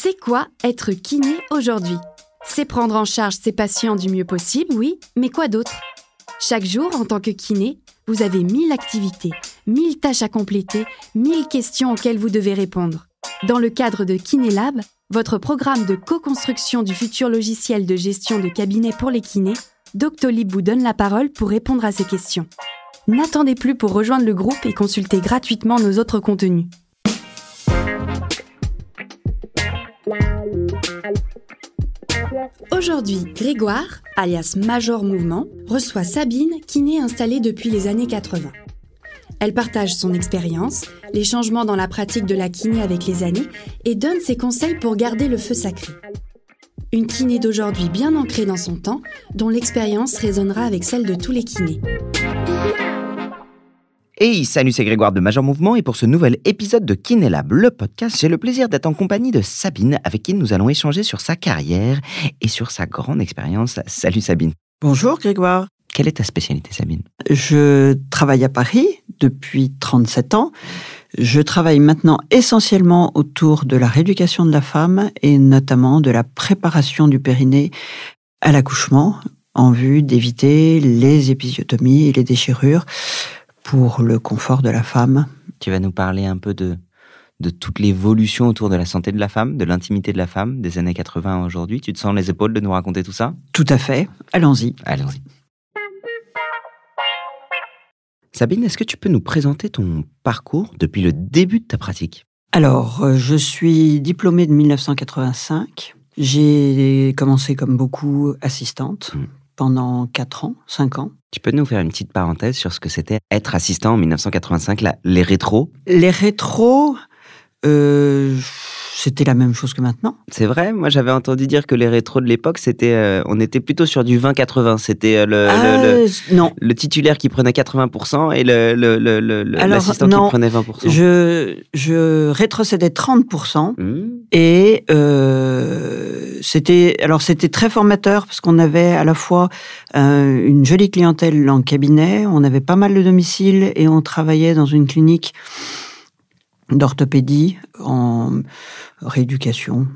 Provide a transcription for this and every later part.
C'est quoi être kiné aujourd'hui? C'est prendre en charge ses patients du mieux possible, oui, mais quoi d'autre? Chaque jour, en tant que kiné, vous avez 1000 activités, 1000 tâches à compléter, 1000 questions auxquelles vous devez répondre. Dans le cadre de KinéLab, votre programme de co-construction du futur logiciel de gestion de cabinet pour les kinés, Doctolib vous donne la parole pour répondre à ces questions. N'attendez plus pour rejoindre le groupe et consulter gratuitement nos autres contenus. Aujourd'hui, Grégoire, alias Major Mouvement, reçoit Sabine, kiné installée depuis les années 80. Elle partage son expérience, les changements dans la pratique de la kiné avec les années et donne ses conseils pour garder le feu sacré. Une kiné d'aujourd'hui bien ancrée dans son temps, dont l'expérience résonnera avec celle de tous les kinés. Hey, salut, c'est Grégoire de Major Mouvement et pour ce nouvel épisode de Kinelab, le podcast, j'ai le plaisir d'être en compagnie de Sabine avec qui nous allons échanger sur sa carrière et sur sa grande expérience. Salut Sabine. Bonjour Grégoire. Quelle est ta spécialité Sabine? Je travaille à Paris depuis 37 ans. Je travaille maintenant essentiellement autour de la rééducation de la femme et notamment de la préparation du périnée à l'accouchement en vue d'éviter les épisiotomies et les déchirures pour le confort de la femme. Tu vas nous parler un peu de, de toute l'évolution autour de la santé de la femme, de l'intimité de la femme, des années 80 à aujourd'hui. Tu te sens les épaules de nous raconter tout ça? Tout à fait. Allons-y. Allons-y. Sabine, est-ce que tu peux nous présenter ton parcours depuis le début de ta pratique? Alors, euh, je suis diplômée de 1985. J'ai commencé comme beaucoup assistante Mm. Pendant 4 ans, 5 ans. Tu peux nous faire une petite parenthèse sur ce que c'était être assistant en 1985, là, les rétros? Les rétros, euh, c'était la même chose que maintenant. C'est vrai, moi j'avais entendu dire que les rétros de l'époque, c'était, euh, on était plutôt sur du 20-80. C'était euh, le, Ah, le, le- non, le titulaire qui prenait 80% et le, le, Alors, l'assistant qui prenait 20%. je, je rétrocédais 30%. Hmm. Et euh, c'était alors c'était très formateur parce qu'on avait à la fois euh, une jolie clientèle en cabinet, on avait pas mal de domiciles et on travaillait dans une clinique d'orthopédie en rééducation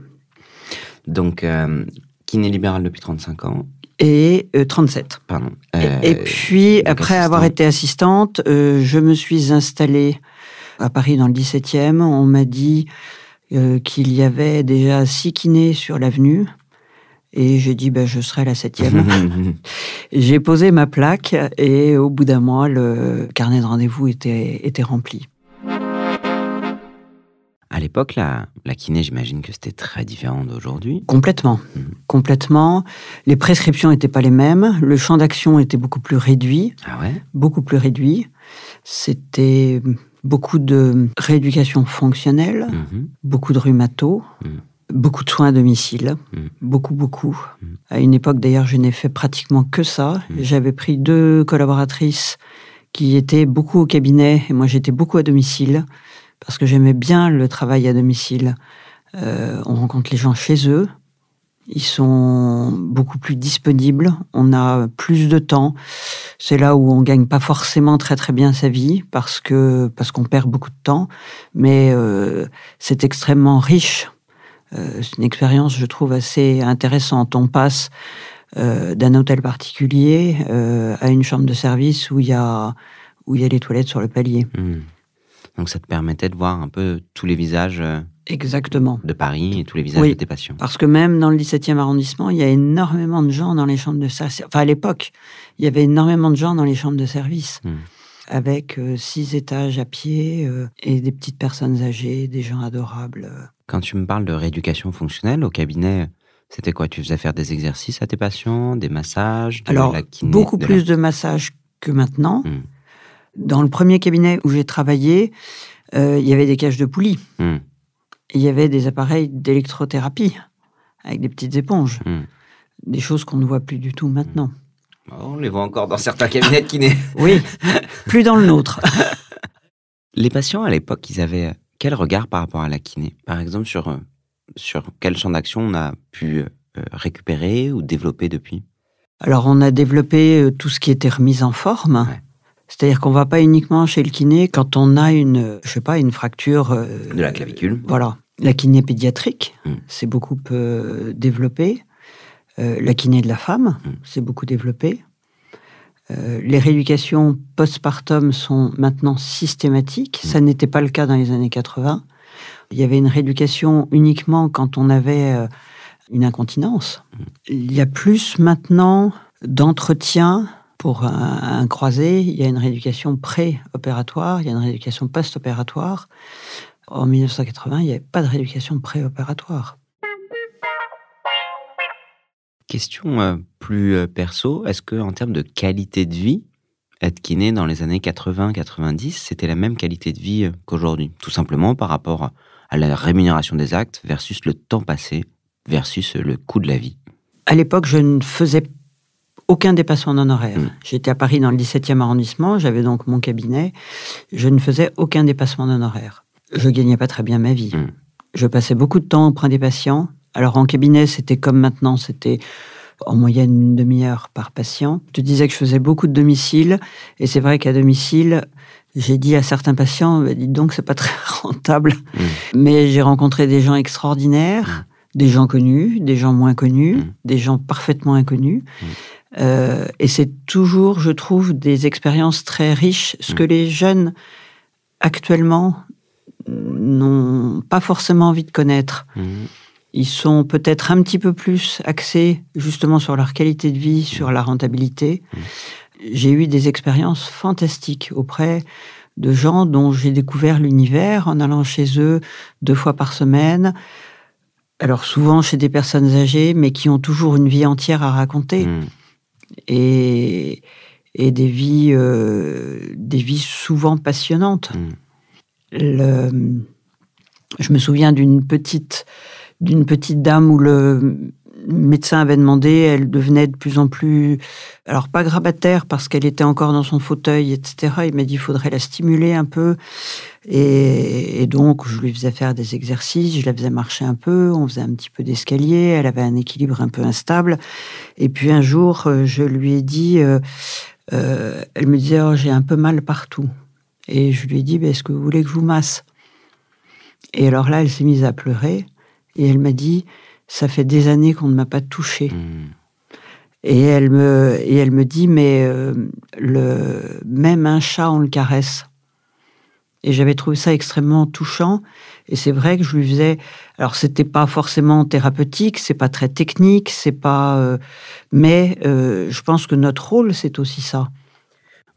Donc, euh, kiné libéral depuis 35 ans, et euh, 37. pardon. Et- Euh, et puis après avoir été assistante, euh, je me suis installée à Paris dans le 17e. On m'a dit euh, qu'il y avait déjà six kinés sur l'avenue. Et j'ai dit, ben, je serai la septième. j'ai posé ma plaque et au bout d'un mois, le carnet de rendez-vous était, était rempli. À l'époque, la, la kiné, j'imagine que c'était très différent d'aujourd'hui. Complètement. Mhm. Complètement. Les prescriptions n'étaient pas les mêmes. Le champ d'action était beaucoup plus réduit. Ah ouais? Beaucoup plus réduit. C'était beaucoup de rééducation fonctionnelle, Mhm. beaucoup de rhumato, Mm. beaucoup de soins à domicile, beaucoup, beaucoup. À une époque, d'ailleurs, je n'ai fait pratiquement que ça. J'avais pris deux collaboratrices qui étaient beaucoup au cabinet et moi, j'étais beaucoup à domicile parce que j'aimais bien le travail à domicile. Euh, on rencontre les gens chez eux. Ils sont beaucoup plus disponibles. On a plus de temps. C'est là où on gagne pas forcément très très bien sa vie parce que parce qu'on perd beaucoup de temps, mais euh, c'est extrêmement riche. Euh, c'est une expérience, je trouve, assez intéressante. On passe d'un hôtel particulier à une chambre de service où il y a où il y a les toilettes sur le palier. Hmm. Donc ça te permettait de voir un peu tous les visages euh, Exactement. de Paris et tous les visages Oui. de tes patients. Parce que même dans le 17e arrondissement, il y a énormément de gens dans les chambres de service. Enfin, à l'époque, il y avait énormément de gens dans les chambres de service. Hmm. Avec euh, six étages à pied euh, et des petites personnes âgées, des gens adorables. Quand tu me parles de rééducation fonctionnelle au cabinet, c'était quoi? Tu faisais faire des exercices à tes patients, des massages, de Alors, la kiné, beaucoup de la- plus de massages que maintenant. Hmm. Dans le premier cabinet où j'ai travaillé, euh, il y avait des cages de poulies. Hmm. Il y avait des appareils d'électrothérapie avec des petites éponges. Hmm. Des choses qu'on ne voit plus du tout maintenant. Oh, on les voit encore dans certains cabinets de kiné. Oui, plus dans le nôtre. Les patients à l'époque, ils avaient euh, quel regard par rapport à la kiné? Par exemple, sur, euh, sur quel champ d'action on a pu récupérer ou développer depuis? Alors, on a développé tout ce qui était remise en forme. Ouais. C'est-à-dire qu'on va pas uniquement chez le kiné quand on a une, je sais pas, une fracture. euh, De la clavicule Voilà. La kiné pédiatrique, Mm. c'est beaucoup euh, développé. Euh, la kiné de la femme, Mm. c'est beaucoup développé. Euh, les rééducations postpartum sont maintenant systématiques. Mm. Ça n'était pas le cas dans les années 80. Il y avait une rééducation uniquement quand on avait une incontinence. Mm. Il y a plus maintenant d'entretien pour un, un croisé. Il y a une rééducation pré-opératoire, il y a une rééducation post-opératoire. En 1980, il n'y avait pas de rééducation pré-opératoire. Question euh, plus euh, perso, est-ce que en termes de qualité de vie, être kiné dans les années 80-90, c'était la même qualité de vie euh, qu'aujourd'hui? Tout simplement par rapport à la rémunération des actes versus le temps passé versus le coût de la vie. À l'époque, je ne faisais aucun dépassement d'honoraires. Mm. J'étais à Paris dans le 17e arrondissement, j'avais donc mon cabinet. Je ne faisais aucun dépassement d'honoraires. Je gagnais pas très bien ma vie. Mm. Je passais beaucoup de temps auprès des patients. Alors en cabinet, c'était comme maintenant, c'était en moyenne une demi-heure par patient. Je te disais que je faisais beaucoup de domicile, et c'est vrai qu'à domicile, j'ai dit à certains patients, Bah, dites donc, c'est pas très rentable. Mm. Mais j'ai rencontré des gens extraordinaires, des gens connus, des gens moins connus, des gens parfaitement inconnus. Mm. Euh, et c'est toujours, je trouve, des expériences très riches, ce Mm. que les jeunes actuellement n'ont pas forcément envie de connaître. Mhm. Ils sont peut-être un petit peu plus axés justement sur leur qualité de vie, sur la rentabilité. J'ai eu des expériences fantastiques auprès de gens dont j'ai découvert l'univers en allant chez eux deux fois par semaine. Alors souvent chez des personnes âgées, mais qui ont toujours une vie entière à raconter. Et, et des vies, euh, des vies souvent passionnantes. Le- je me souviens d'une petite, d'une petite dame où le médecin avait demandé, elle devenait de plus en plus, alors pas grabataire parce qu'elle était encore dans son fauteuil, etc. Il m'a dit, il faudrait la stimuler un peu. Et, donc, je lui faisais faire des exercices, je la faisais marcher un peu, on faisait un petit peu d'escalier, elle avait un équilibre un peu instable. Et puis un jour, euh, je lui ai dit, euh, euh, elle me disait, oh, j'ai un peu mal partout. Et je lui ai dit, Ben, est-ce que vous voulez que je vous masse? Et alors là, elle s'est mise à pleurer et elle m'a dit, ça fait des années qu'on ne m'a pas touchée. Mhm. Et elle me, et elle me dit, mais euh, le, même un chat, on le caresse. Et j'avais trouvé ça extrêmement touchant. Et c'est vrai que je lui faisais. Alors, c'était pas forcément thérapeutique, c'est pas très technique, c'est pas. euh, mais euh, je pense que notre rôle, c'est aussi ça.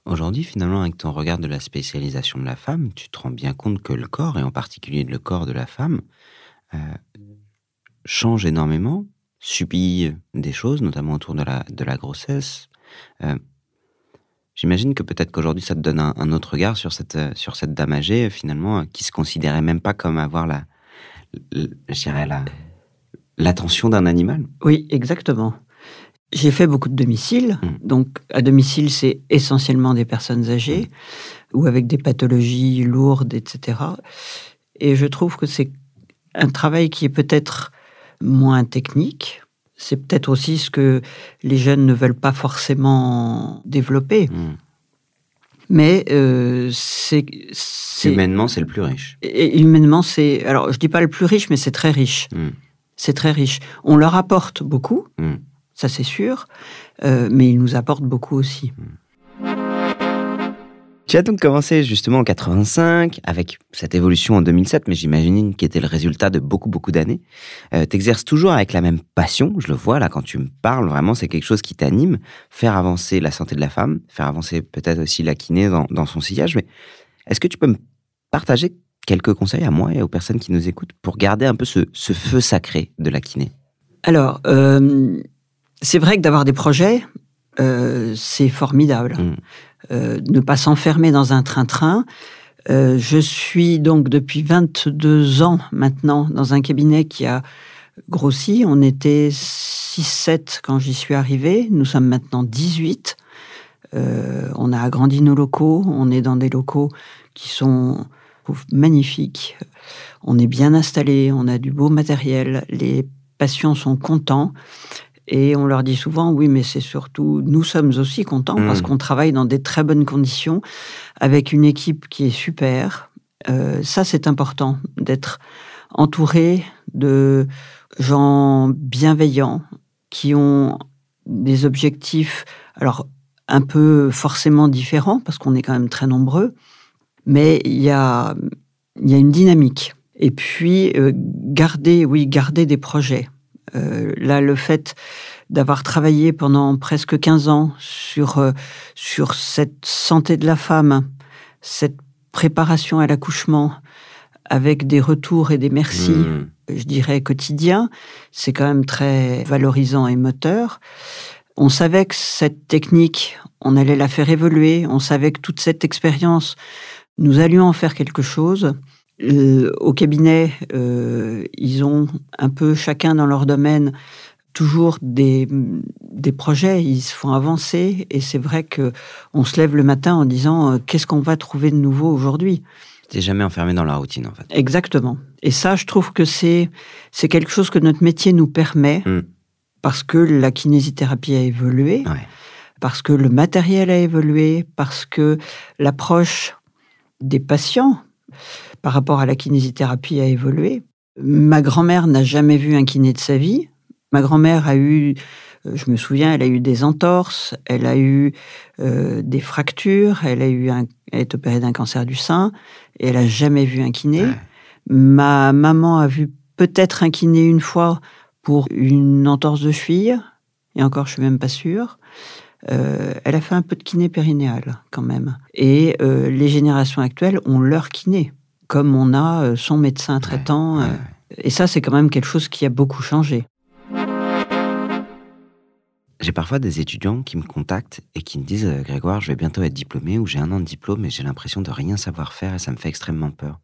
Aujourd'hui, finalement, avec ton regard de la spécialisation de la femme, tu te rends bien compte que le corps, et en particulier le corps de la femme, change énormément, subit des choses, notamment autour de la, de la grossesse. Euh, J'imagine que peut-être qu'aujourd'hui, ça te donne un, un autre regard sur cette, euh, sur cette dame âgée, euh, finalement, qui se considérait même pas comme avoir la, l- je dirais la, l'attention d'un animal. Oui, exactement. J'ai fait beaucoup de domiciles. Mm. Donc, à domicile, c'est essentiellement des personnes âgées ou avec des pathologies lourdes, etc. Et je trouve que c'est un travail qui est peut-être moins technique. C'est peut-être aussi ce que les jeunes ne veulent pas forcément développer. Mm. Mais euh, c'est. Humainement, c'est le plus riche. et humainement, c'est. Alors, je dis pas le plus riche, mais c'est très riche. Mm. C'est très riche. On leur apporte beaucoup, Mm. ça c'est sûr, euh, mais ils nous apportent beaucoup aussi. Tu as donc commencé justement en 85 avec cette évolution en 2007, mais j'imagine qui était le résultat de beaucoup beaucoup d'années. Euh, T'exerces toujours avec la même passion, je le vois là quand tu me parles, vraiment c'est quelque chose qui t'anime, faire avancer la santé de la femme, faire avancer peut-être aussi la kiné dans, dans son sillage. Mais est-ce que tu peux me partager quelques conseils à moi et aux personnes qui nous écoutent pour garder un peu ce, ce feu sacré de la kiné? Alors, euh, c'est vrai que d'avoir des projets, euh, c'est formidable. Mm. Euh, ne pas s'enfermer dans un train-train. Euh, je suis donc depuis 22 ans maintenant dans un cabinet qui a grossi. On était 6-7 quand j'y suis arrivé. Nous sommes maintenant 18. Euh, on a agrandi nos locaux. On est dans des locaux qui sont magnifiques. On est bien installé. On a du beau matériel. Les patients sont contents. Et on leur dit souvent, oui, mais c'est surtout, nous sommes aussi contents Mm. parce qu'on travaille dans des très bonnes conditions avec une équipe qui est super. Euh, ça, c'est important d'être entouré de gens bienveillants qui ont des objectifs, alors un peu forcément différents, parce qu'on est quand même très nombreux, mais il y a, il y a une dynamique. Et puis, euh, garder, oui, garder des projets. Euh, là, le fait d'avoir travaillé pendant presque 15 ans sur, euh, sur cette santé de la femme, cette préparation à l'accouchement, avec des retours et des merci, mmh. je dirais, quotidiens, c'est quand même très valorisant et moteur. On savait que cette technique, on allait la faire évoluer, on savait que toute cette expérience, nous allions en faire quelque chose. Euh, au cabinet, euh, ils ont un peu chacun dans leur domaine toujours des, des projets, ils se font avancer et c'est vrai que on se lève le matin en disant euh, qu'est-ce qu'on va trouver de nouveau aujourd'hui? T'es jamais enfermé dans la routine en fait. Exactement. Et ça, je trouve que c'est c'est quelque chose que notre métier nous permet hmm. parce que la kinésithérapie a évolué, parce que le matériel a évolué, parce que l'approche des patients par rapport à la kinésithérapie a évolué. Ma grand-mère n'a jamais vu un kiné de sa vie. Ma grand-mère a eu, euh, je me souviens, elle a eu des entorses, elle a eu euh, des fractures, elle a eu un, elle est opérée d'un cancer du sein et elle a jamais vu un kiné. Ma maman a vu peut-être un kiné une fois pour une entorse de cheville, et encore, je suis même pas sûre. Euh, elle a fait un peu de kiné périnéal quand même. Et les générations actuelles ont leur kiné comme on a euh, son médecin traitant. Euh, et ça, c'est quand même quelque chose qui a beaucoup changé. J'ai parfois des étudiants qui me contactent et qui me disent euh, Grégoire, je vais bientôt être diplômé ou j'ai un an de diplôme et j'ai l'impression de rien savoir faire et ça me fait extrêmement peur.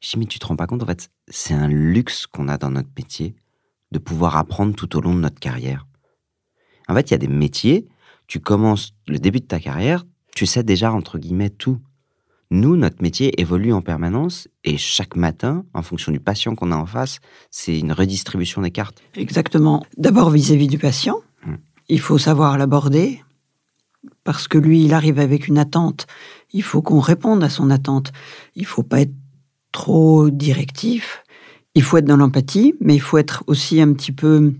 Je dis Mais tu te rends pas compte, en fait, c'est un luxe qu'on a dans notre métier de pouvoir apprendre tout au long de notre carrière. En fait, il y a des métiers, tu commences le début de ta carrière, tu sais déjà, entre guillemets, tout. Nous, notre métier évolue en permanence et chaque matin, en fonction du patient qu'on a en face, c'est une redistribution des cartes. Exactement. D'abord vis-à-vis du patient, hmm. il faut savoir l'aborder parce que lui, il arrive avec une attente. Il faut qu'on réponde à son attente. Il faut pas être trop directif. Il faut être dans l'empathie, mais il faut être aussi un petit peu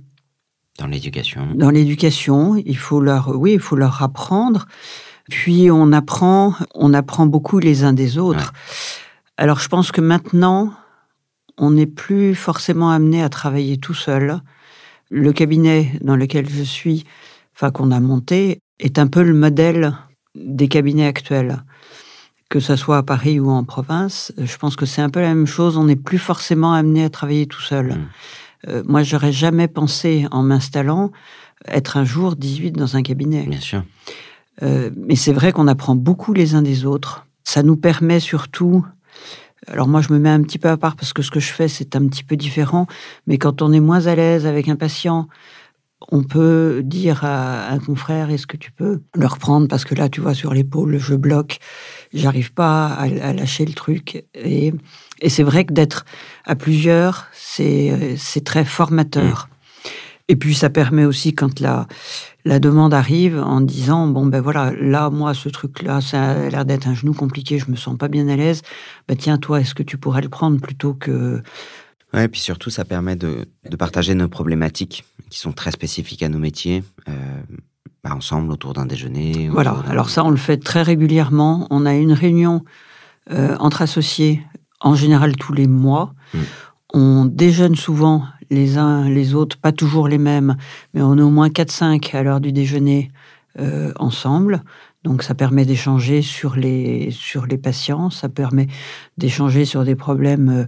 dans l'éducation. Dans l'éducation, il faut leur, oui, il faut leur apprendre. Puis on apprend, on apprend beaucoup les uns des autres. Alors je pense que maintenant, on n'est plus forcément amené à travailler tout seul. Le cabinet dans lequel je suis, enfin qu'on a monté, est un peu le modèle des cabinets actuels. Que ce soit à Paris ou en province, je pense que c'est un peu la même chose. On n'est plus forcément amené à travailler tout seul. Mmh. Euh, moi, j'aurais jamais pensé, en m'installant, être un jour 18 dans un cabinet. Bien sûr. Euh, mais c'est vrai qu'on apprend beaucoup les uns des autres. Ça nous permet surtout alors moi, je me mets un petit peu à part parce que ce que je fais, c'est un petit peu différent. Mais quand on est moins à l'aise avec un patient, on peut dire à un confrère, est-ce que tu peux le reprendre? Parce que là, tu vois, sur l'épaule, je bloque, j'arrive pas à, lâcher le truc. Et, c'est vrai que d'être à plusieurs, c'est très formateur. Mmh. Et puis ça permet aussi quand la, la demande arrive en disant bon ben voilà là moi ce truc là ça a l'air d'être un genou compliqué je me sens pas bien à l'aise. Ben tiens toi est-ce que tu pourrais le prendre plutôt que ouais et puis surtout ça permet de, partager nos problématiques qui sont très spécifiques à nos métiers euh, bah, ensemble autour d'un déjeuner voilà. alors ça on le fait très régulièrement. On a une réunion euh, entre associés en général tous les mois. Mmh. on déjeune souvent les uns les autres, pas toujours les mêmes, mais on est au moins 4-5 à l'heure du déjeuner euh, ensemble. Donc ça permet d'échanger sur les, sur les patients, ça permet d'échanger sur des problèmes euh,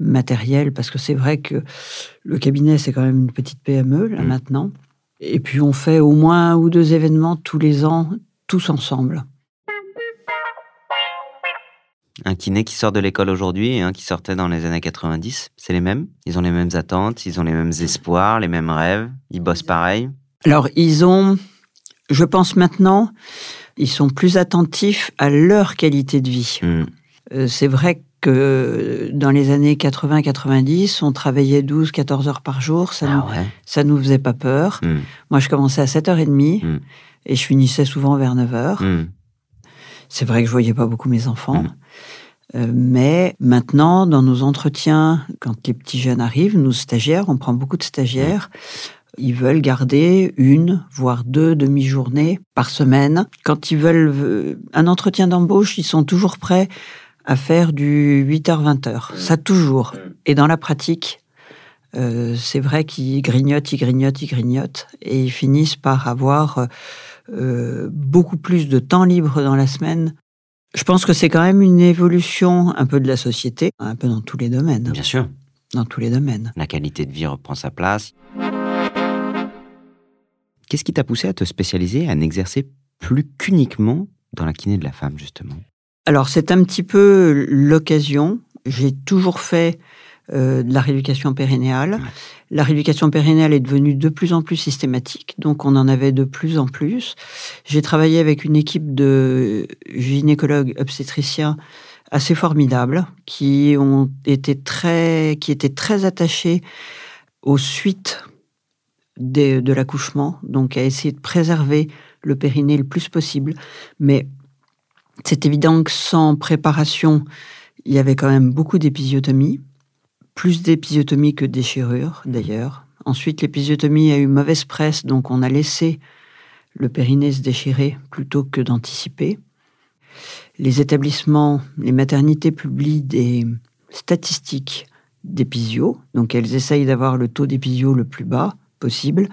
matériels, parce que c'est vrai que le cabinet, c'est quand même une petite PME, là, mmh. maintenant. Et puis on fait au moins un ou deux événements tous les ans, tous ensemble. Un kiné qui sort de l'école aujourd'hui et un qui sortait dans les années 90, c'est les mêmes Ils ont les mêmes attentes, ils ont les mêmes espoirs, les mêmes rêves, ils bossent pareil Alors, ils ont, je pense maintenant, ils sont plus attentifs à leur qualité de vie. Hmm. Euh, c'est vrai que dans les années 80-90, on travaillait 12-14 heures par jour, ça, ah nous, ça nous faisait pas peur. Hmm. Moi, je commençais à 7h30 hmm. et je finissais souvent vers 9h. C'est vrai que je voyais pas beaucoup mes enfants. Mais maintenant, dans nos entretiens, quand les petits jeunes arrivent, nos stagiaires, on prend beaucoup de stagiaires, ils veulent garder une, voire deux demi-journées par semaine. Quand ils veulent euh, un entretien d'embauche, ils sont toujours prêts à faire du 8h-20h. Ça toujours. Et dans la pratique, euh, c'est vrai qu'ils grignotent, ils grignotent, ils grignotent, et ils finissent par avoir euh, beaucoup plus de temps libre dans la semaine. Je pense que c'est quand même une évolution un peu de la société, un peu dans tous les domaines. Bien sûr. Dans tous les domaines. La qualité de vie reprend sa place. Qu'est-ce qui t'a poussé à te spécialiser, à n'exercer plus qu'uniquement dans la kiné de la femme, justement? Alors, c'est un petit peu l'occasion. J'ai toujours fait euh, de la rééducation périnéale. La rééducation périnéale est devenue de plus en plus systématique, donc on en avait de plus en plus. J'ai travaillé avec une équipe de gynécologues obstétriciens assez formidables qui ont été très, qui étaient très attachés aux suites de l'accouchement, donc à essayer de préserver le périnée le plus possible. Mais c'est évident que sans préparation, il y avait quand même beaucoup d'épisiotomie, plus d'épisiotomie que de déchirure d'ailleurs. Ensuite, l'épisiotomie a eu mauvaise presse, donc on a laissé le périnée se déchirer plutôt que d'anticiper. Les établissements, les maternités publient des statistiques d'épisio, donc elles essayent d'avoir le taux d'épisio le plus bas possible,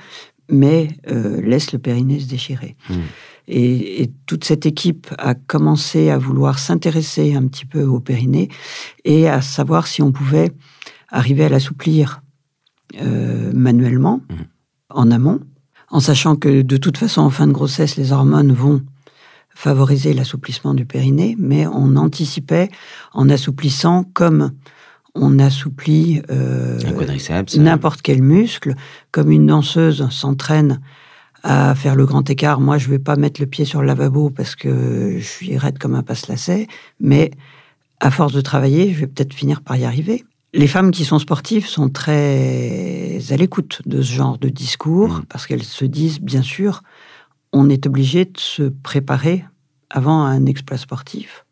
mais euh, laisse le périnée se déchirer. Hmm. Et, toute cette équipe a commencé à vouloir s'intéresser un petit peu au périnée et à savoir si on pouvait arriver à l'assouplir euh, manuellement, hmm. en amont, en sachant que de toute façon, en fin de grossesse, les hormones vont favoriser l'assouplissement du périnée, mais on anticipait en assouplissant comme on assouplit euh, n'importe quel muscle, comme une danseuse s'entraîne à faire le grand écart. Moi, je vais pas mettre le pied sur le lavabo parce que je suis raide comme un passe-lacet, mais à force de travailler, je vais peut-être finir par y arriver. Les femmes qui sont sportives sont très à l'écoute de ce genre de discours mmh. parce qu'elles se disent, bien sûr, on est obligé de se préparer avant un exploit sportif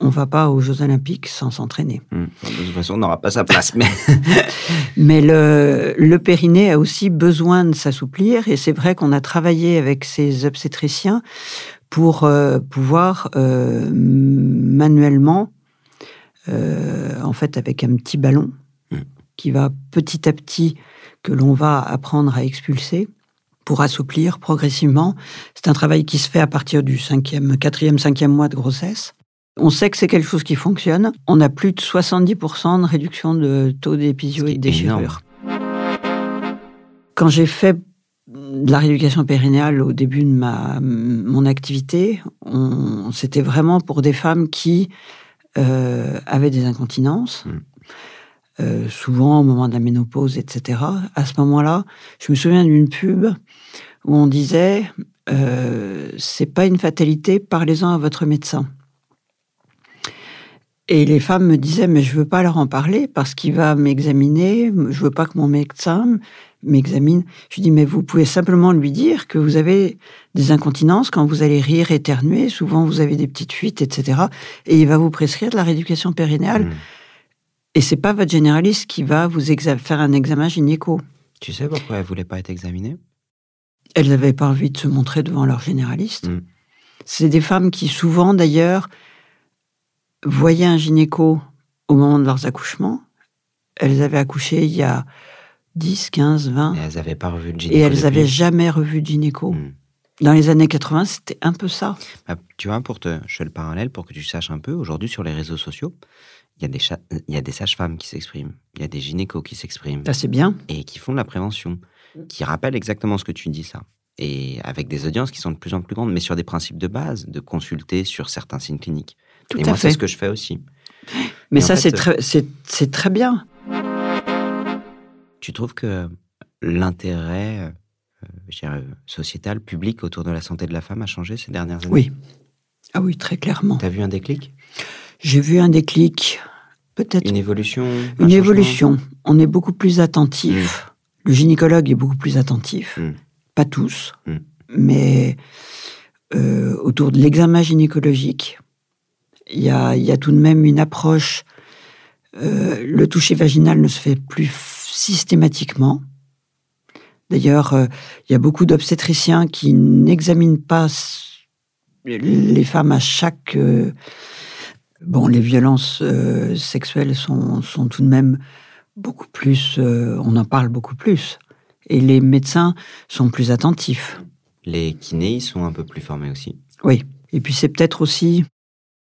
on va pas aux Jeux Olympiques sans s'entraîner. Hmm. De toute façon, on n'aura pas sa place. Mais, mais le, le, périnée a aussi besoin de s'assouplir et c'est vrai qu'on a travaillé avec ces obstétriciens pour euh, pouvoir euh, manuellement, euh, en fait avec un petit ballon hmm. qui va petit à petit, que l'on va apprendre à expulser, pour assouplir progressivement. C'est un travail qui se fait à partir du cinquième, quatrième, cinquième mois de grossesse. On sait que c'est quelque chose qui fonctionne. On a plus de 70% de réduction de taux d'épisio et de déchirure. Quand j'ai fait de la rééducation périnéale au début de ma, mon activité, c'était vraiment pour des femmes qui euh, avaient des incontinences, mm. euh, souvent au moment de la ménopause, etc. À ce moment-là, je me souviens d'une pub où on disait euh, c'est pas une fatalité, parlez-en à votre médecin. Et les femmes me disaient, mais je veux pas leur en parler parce qu'il va m'examiner, je veux pas que mon médecin m'examine. Je dis, mais vous pouvez simplement lui dire que vous avez des incontinences quand vous allez rire, éternuer, souvent vous avez des petites fuites, etc. Et il va vous prescrire de la rééducation périnéale. Mmh. Et c'est pas votre généraliste qui va vous faire un examen gynéco. Tu sais pourquoi elles voulaient pas être examinées Elles n'avaient pas envie de se montrer devant leur généraliste. Mmh. C'est des femmes qui souvent, d'ailleurs, voyaient un gynéco au moment de leurs accouchements. Elles avaient accouché il y a 10, 15, 20. Et elles n'avaient pas revu de gynéco. Et elles n'avaient jamais revu de gynéco. Hmm. Dans les années 80, c'était un peu ça. Bah, tu vois, pour te, je fais le parallèle pour que tu saches un peu. Aujourd'hui, sur les réseaux sociaux, il y a des, des sages-femmes qui s'expriment, il y a des gynécos qui s'expriment. Ça, c'est bien. Et qui font de la prévention, qui rappellent exactement ce que tu dis, ça. Et avec des audiences qui sont de plus en plus grandes, mais sur des principes de base, de consulter sur certains signes cliniques et moi, c'est ce que je fais aussi. Mais ça, c'est très, c'est très bien. Tu trouves que l'intérêt euh, sociétal, public autour de la santé de la femme a changé ces dernières années? Oui. Ah oui, très clairement. Tu as vu un déclic? J'ai vu un déclic, peut-être. Une évolution Une évolution. On est beaucoup plus attentif. Mm. Le gynécologue est beaucoup plus attentif. Mm. Pas tous, mm. mais euh, autour de l'examen gynécologique, Il y a, il y a tout de même une approche. euh, le toucher vaginal ne se fait plus systématiquement. D'ailleurs, euh, il y a beaucoup d'obstétriciens qui n'examinent pas les femmes à chaque. euh, bon, les violences euh, sexuelles sont, sont tout de même beaucoup plus. euh, on en parle beaucoup plus. Et les médecins sont plus attentifs. Les kinés, ils sont un peu plus formés aussi. Oui. Et puis c'est peut-être aussi,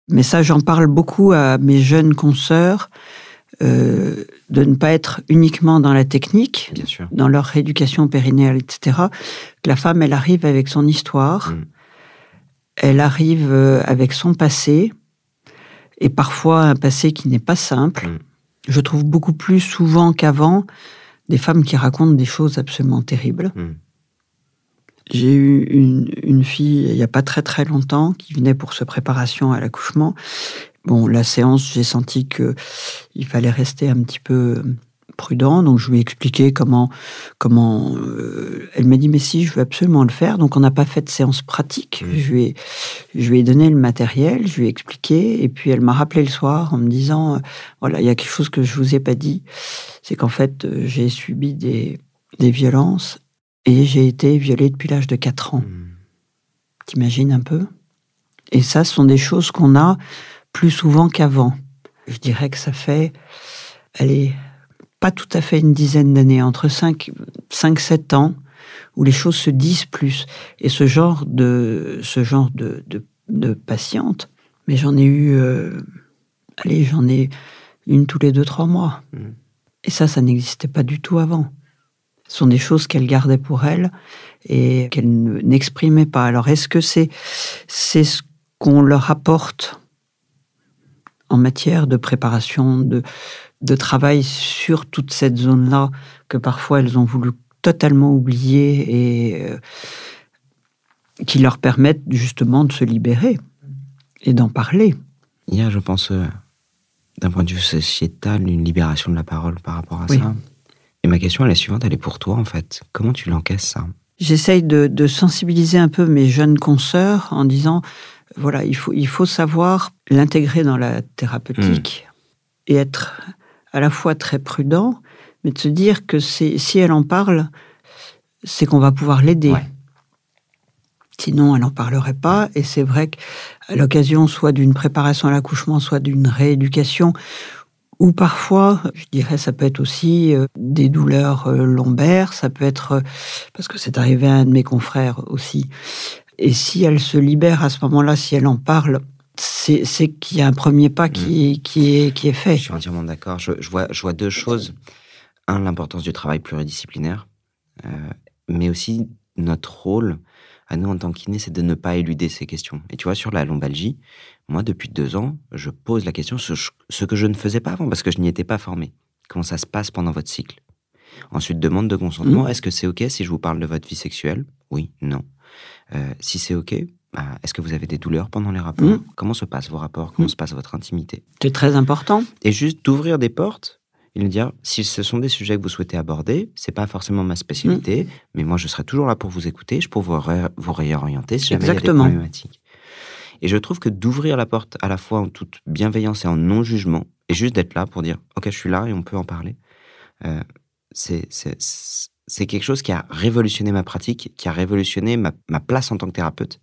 mais ça j'en parle beaucoup à mes jeunes consoeurs, euh, de ne pas être uniquement dans la technique, Bien sûr. dans leur rééducation périnéale, etc. Que la femme, elle arrive avec son histoire, Mm. elle arrive euh, avec son passé, et parfois un passé qui n'est pas simple. Mm. Je trouve beaucoup plus souvent qu'avant des femmes qui racontent des choses absolument terribles. Mm. J'ai eu une, une fille il n'y a pas très très longtemps qui venait pour sa préparation à l'accouchement. Bon, la séance, j'ai senti que il fallait rester un petit peu prudent, donc je lui ai expliqué comment comment. euh, elle m'a dit mais si, je veux absolument le faire. Donc on n'a pas fait de séance pratique. Mhm. Je lui ai je lui ai donné le matériel, je lui ai expliqué, et puis elle m'a rappelé le soir en me disant euh, voilà, il y a quelque chose que je vous ai pas dit, c'est qu'en fait euh, j'ai subi des des violences et j'ai été violée depuis l'âge de 4 ans. Mm. T'imagines un peu? Et ça, ce sont des choses qu'on a plus souvent qu'avant. Je dirais que ça fait, allez, pas tout à fait une dizaine d'années, entre 5, 7 ans, où les choses se disent plus. Et ce genre de, ce genre de, de, de patiente, mais j'en ai eu, euh, allez, j'en ai une tous les deux, trois mois. Mhm. Et ça, ça n'existait pas du tout avant. Sont des choses qu'elle gardait pour elle et qu'elle ne- n'exprimait pas. Alors, est-ce que c'est c'est ce qu'on leur apporte en matière de préparation, de, de travail sur toute cette zone-là, que parfois elles ont voulu totalement oublier et euh, qui leur permettent justement de se libérer et d'en parler? Il y a, je pense, euh, d'un point de vue sociétal, une libération de la parole par rapport à Oui. ça. Et ma question, elle est suivante, elle est pour toi, en fait. Comment tu l'encaisses, ça? J'essaye de, de sensibiliser un peu mes jeunes consoeurs en disant, voilà, il faut, il faut savoir l'intégrer dans la thérapeutique et être à la fois très prudent, mais de se dire que si elle en parle, c'est qu'on va pouvoir l'aider. Ouais. Sinon, elle n'en parlerait pas. Et c'est vrai qu'à l'occasion soit d'une préparation à l'accouchement, soit d'une rééducation, ou parfois, je dirais, ça peut être aussi euh, des douleurs euh, lombaires, ça peut être, euh, parce que c'est arrivé à un de mes confrères aussi. Et si elle se libère à ce moment-là, si elle en parle, c'est qu'il y a un premier pas qui, qui, est, qui est fait. Je suis entièrement d'accord. Je, je vois, je vois deux choses. Un, l'importance du travail pluridisciplinaire, euh, mais aussi notre rôle à nous en tant qu'inés, c'est de ne pas éluder ces questions. Et tu vois, sur la lombalgie, moi, depuis deux ans, je pose la question, ce, ce que je ne faisais pas avant, parce que je n'y étais pas formé. Comment ça se passe pendant votre cycle? Ensuite, demande de consentement. Est-ce que c'est OK si je vous parle de votre vie sexuelle? Oui, non. Euh, si c'est OK, bah, est-ce que vous avez des douleurs pendant les rapports? Mhm. Comment se passent vos rapports? Comment Mhm. se passe votre intimité? C'est très important. et juste d'ouvrir des portes et de dire si ce sont des sujets que vous souhaitez aborder, c'est pas forcément ma spécialité, mais moi je serai toujours là pour vous écouter, je peux vous, ré- vous réorienter si jamais il y a des Exactement. problématiques. Et je trouve que d'ouvrir la porte à la fois en toute bienveillance et en non-jugement, et juste d'être là pour dire ok je suis là et on peut en parler, euh, c'est quelque chose qui a révolutionné ma pratique, qui a révolutionné ma, ma place en tant que thérapeute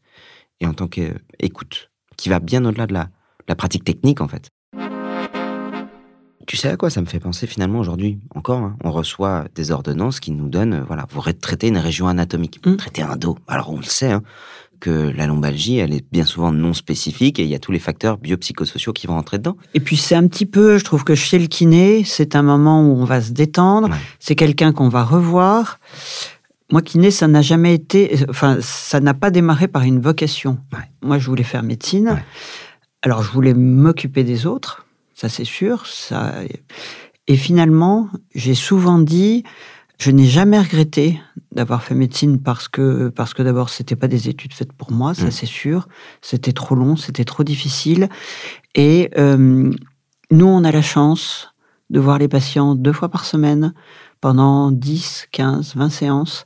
et en tant qu'écoute, qui va bien au-delà de la, la pratique technique en fait. Tu sais à quoi ça me fait penser finalement aujourd'hui Encore, hein, on reçoit des ordonnances qui nous donnent, euh, voilà, vous traitez une région anatomique, Mm. traitez un dos. Alors on le sait, hein, que la lombalgie, elle est bien souvent non spécifique et il y a tous les facteurs biopsychosociaux qui vont entrer dedans. Et puis c'est un petit peu, je trouve que chez le kiné, c'est un moment où on va se détendre. Ouais. C'est quelqu'un qu'on va revoir. Moi, kiné, ça n'a jamais été, enfin, ça n'a pas démarré par une vocation. Ouais. Moi, je voulais faire médecine. Ouais. Alors, je voulais m'occuper des autres, ça c'est sûr. Ça... Et finalement, j'ai souvent dit, je n'ai jamais regretté d'avoir fait médecine parce que, parce que d'abord, c'était pas des études faites pour moi, ça Mm. c'est sûr. C'était trop long, c'était trop difficile. Et euh, nous, on a la chance de voir les patients deux fois par semaine pendant 10, 15, 20 séances.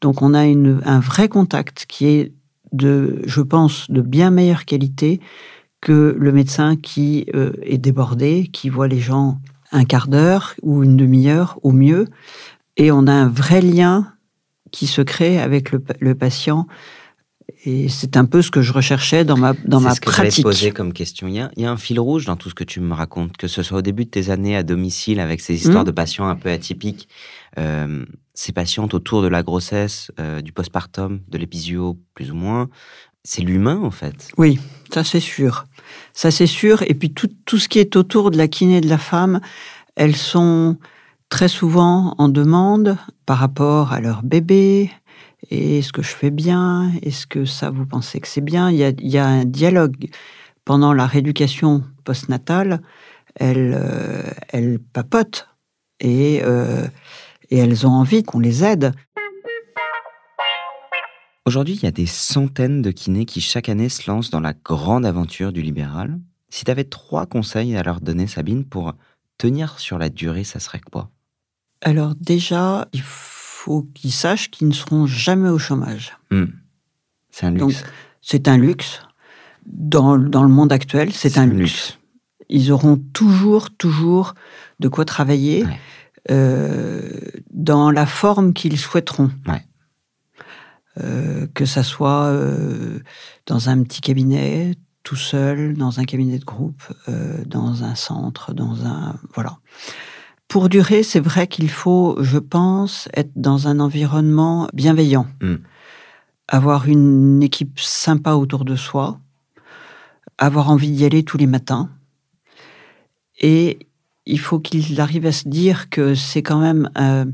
Donc on a une, un vrai contact qui est de, je pense, de bien meilleure qualité que le médecin qui euh, est débordé, qui voit les gens un quart d'heure ou une demi-heure au mieux, et on a un vrai lien qui se crée avec le, patient. Et c'est un peu ce que je recherchais dans ma, dans ma ce que pratique. poser comme question. Il y, a, il y, a, un fil rouge dans tout ce que tu me racontes, que ce soit au début de tes années à domicile avec ces histoires mmh. de patients un peu atypiques, euh, ces patientes autour de la grossesse, euh, du postpartum, de l'épisio, plus ou moins. C'est l'humain, en fait. Oui, ça c'est sûr. Ça c'est sûr. Et puis tout, tout ce qui est autour de la kiné de la femme, elles sont très souvent en demande par rapport à leur bébé. Est-ce que je fais bien? Est-ce que ça, vous pensez que c'est bien? Il y, a, il y, a, un dialogue. Pendant la rééducation postnatale, elles, euh, elles papotent et, euh, et elles ont envie qu'on les aide. Aujourd'hui, il y a des centaines de kinés qui chaque année se lancent dans la grande aventure du libéral. Si tu avais trois conseils à leur donner, Sabine, pour tenir sur la durée, ça serait quoi? Alors déjà, il faut qu'ils sachent qu'ils ne seront jamais au chômage. Hmm. C'est un luxe. C'est un luxe. Dans, dans, le monde actuel, c'est un, luxe. Ils auront toujours, toujours de quoi travailler euh, dans la forme qu'ils souhaiteront. Euh, que ça soit euh, dans un petit cabinet, tout seul, dans un cabinet de groupe, dans un centre, dans un... Voilà. Pour durer, c'est vrai qu'il faut, je pense, être dans un environnement bienveillant. Hmm. Avoir une équipe sympa autour de soi, avoir envie d'y aller tous les matins. Et il faut qu'il arrive à se dire que c'est quand même, euh,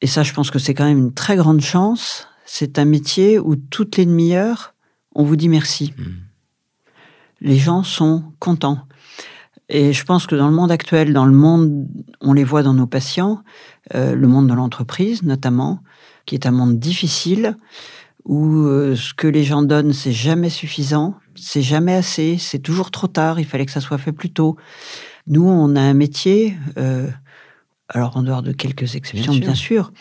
et ça je pense que c'est quand même une très grande chance, c'est un métier où toutes les demi-heures, on vous dit merci. Hmm. Les gens sont contents. Et je pense que dans le monde actuel, dans le monde, on les voit dans nos patients, euh, le monde de l'entreprise notamment, qui est un monde difficile, où euh, ce que les gens donnent, c'est jamais suffisant, c'est jamais assez, c'est toujours trop tard, il fallait que ça soit fait plus tôt. Nous, on a un métier, euh, alors en dehors de quelques exceptions, bien sûr,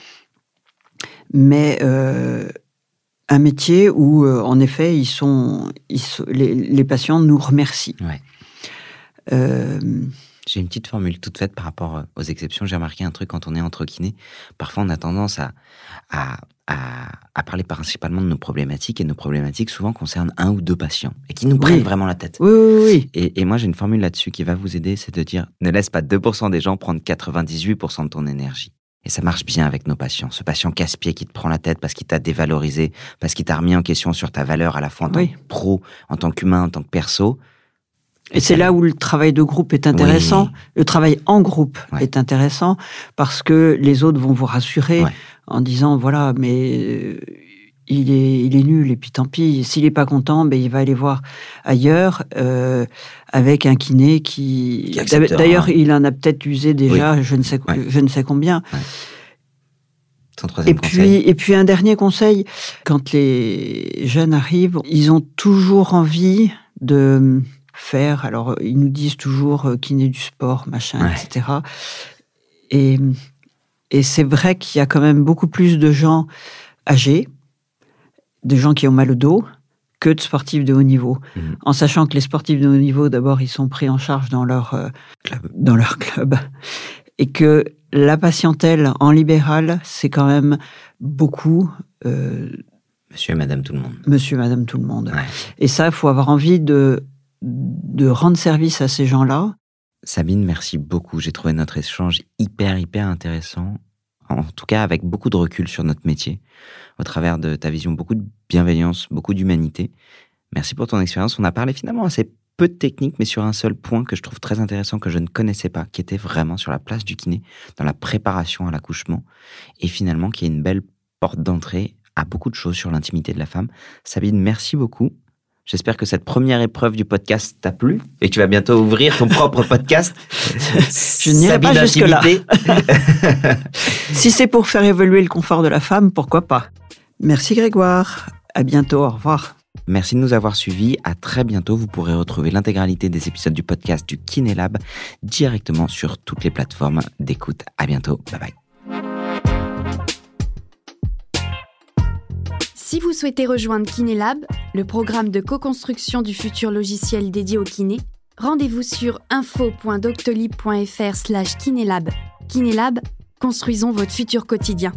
mais un métier où, en effet, ils sont, les, les, patients nous remercient. Ouais. Euh, J'ai une petite formule toute faite par rapport euh, aux exceptions. J'ai remarqué un truc quand on est entre kinés. Parfois, on a tendance à, à, à, parler principalement de nos problématiques et nos problématiques souvent concernent un ou deux patients et qui nous prennent vraiment la tête. Oui, oui, oui. Et, et moi, j'ai une formule là-dessus qui va vous aider, c'est de dire ne laisse pas 2% des gens prendre 98% de ton énergie. Et ça marche bien avec nos patients. Ce patient casse-pied qui te prend la tête parce qu'il t'a dévalorisé, parce qu'il t'a remis en question sur ta valeur à la fois en tant que pro, en tant qu'humain, en tant que perso. Et c'est là où le travail de groupe est intéressant. Le travail en groupe est intéressant parce que les autres vont vous rassurer en disant voilà, mais euh, il est, il est nul et puis tant pis. S'il n'est pas content, ben il va aller voir ailleurs euh, avec un kiné qui. D'ailleurs, il en a peut-être usé déjà, je ne sais, je ne sais combien. Et puis, et puis un dernier conseil, quand les jeunes arrivent, ils ont toujours envie de faire. Alors, ils nous disent toujours euh, kiné du sport, machin, etc. Et, et c'est vrai qu'il y a quand même beaucoup plus de gens âgés, de gens qui ont mal au dos, que de sportifs de haut niveau. Mhm. En sachant que les sportifs de haut niveau, d'abord, ils sont pris en charge dans leur, euh, club. dans leur club. Et que la patientèle en libéral, c'est quand même beaucoup. Euh, Monsieur et Madame tout le monde. Monsieur et Madame tout le monde. Et ça, il faut avoir envie de de rendre service à ces gens-là. Sabine, merci beaucoup. J'ai trouvé notre échange hyper, hyper intéressant. En tout cas, avec beaucoup de recul sur notre métier, au travers de ta vision, beaucoup de bienveillance, beaucoup d'humanité. Merci pour ton expérience. On a parlé finalement assez peu de technique, mais sur un seul point que je trouve très intéressant, que je ne connaissais pas, qui était vraiment sur la place du kiné, dans la préparation à l'accouchement, et finalement qui est une belle porte d'entrée à beaucoup de choses sur l'intimité de la femme. Sabine, merci beaucoup. J'espère que cette première épreuve du podcast t'a plu et que tu vas bientôt ouvrir ton propre podcast. Je n'irai pas jusque-là. si c'est pour faire évoluer le confort de la femme, pourquoi pas? Merci Grégoire. À bientôt. Au revoir. Merci de nous avoir suivis. À très bientôt. Vous pourrez retrouver l'intégralité des épisodes du podcast du Kinélab directement sur toutes les plateformes d'écoute. À bientôt. Bye bye. Si vous souhaitez rejoindre Kinélab, le programme de co-construction du futur logiciel dédié au kiné, rendez-vous sur info.doctolib.fr slash construisons votre futur quotidien.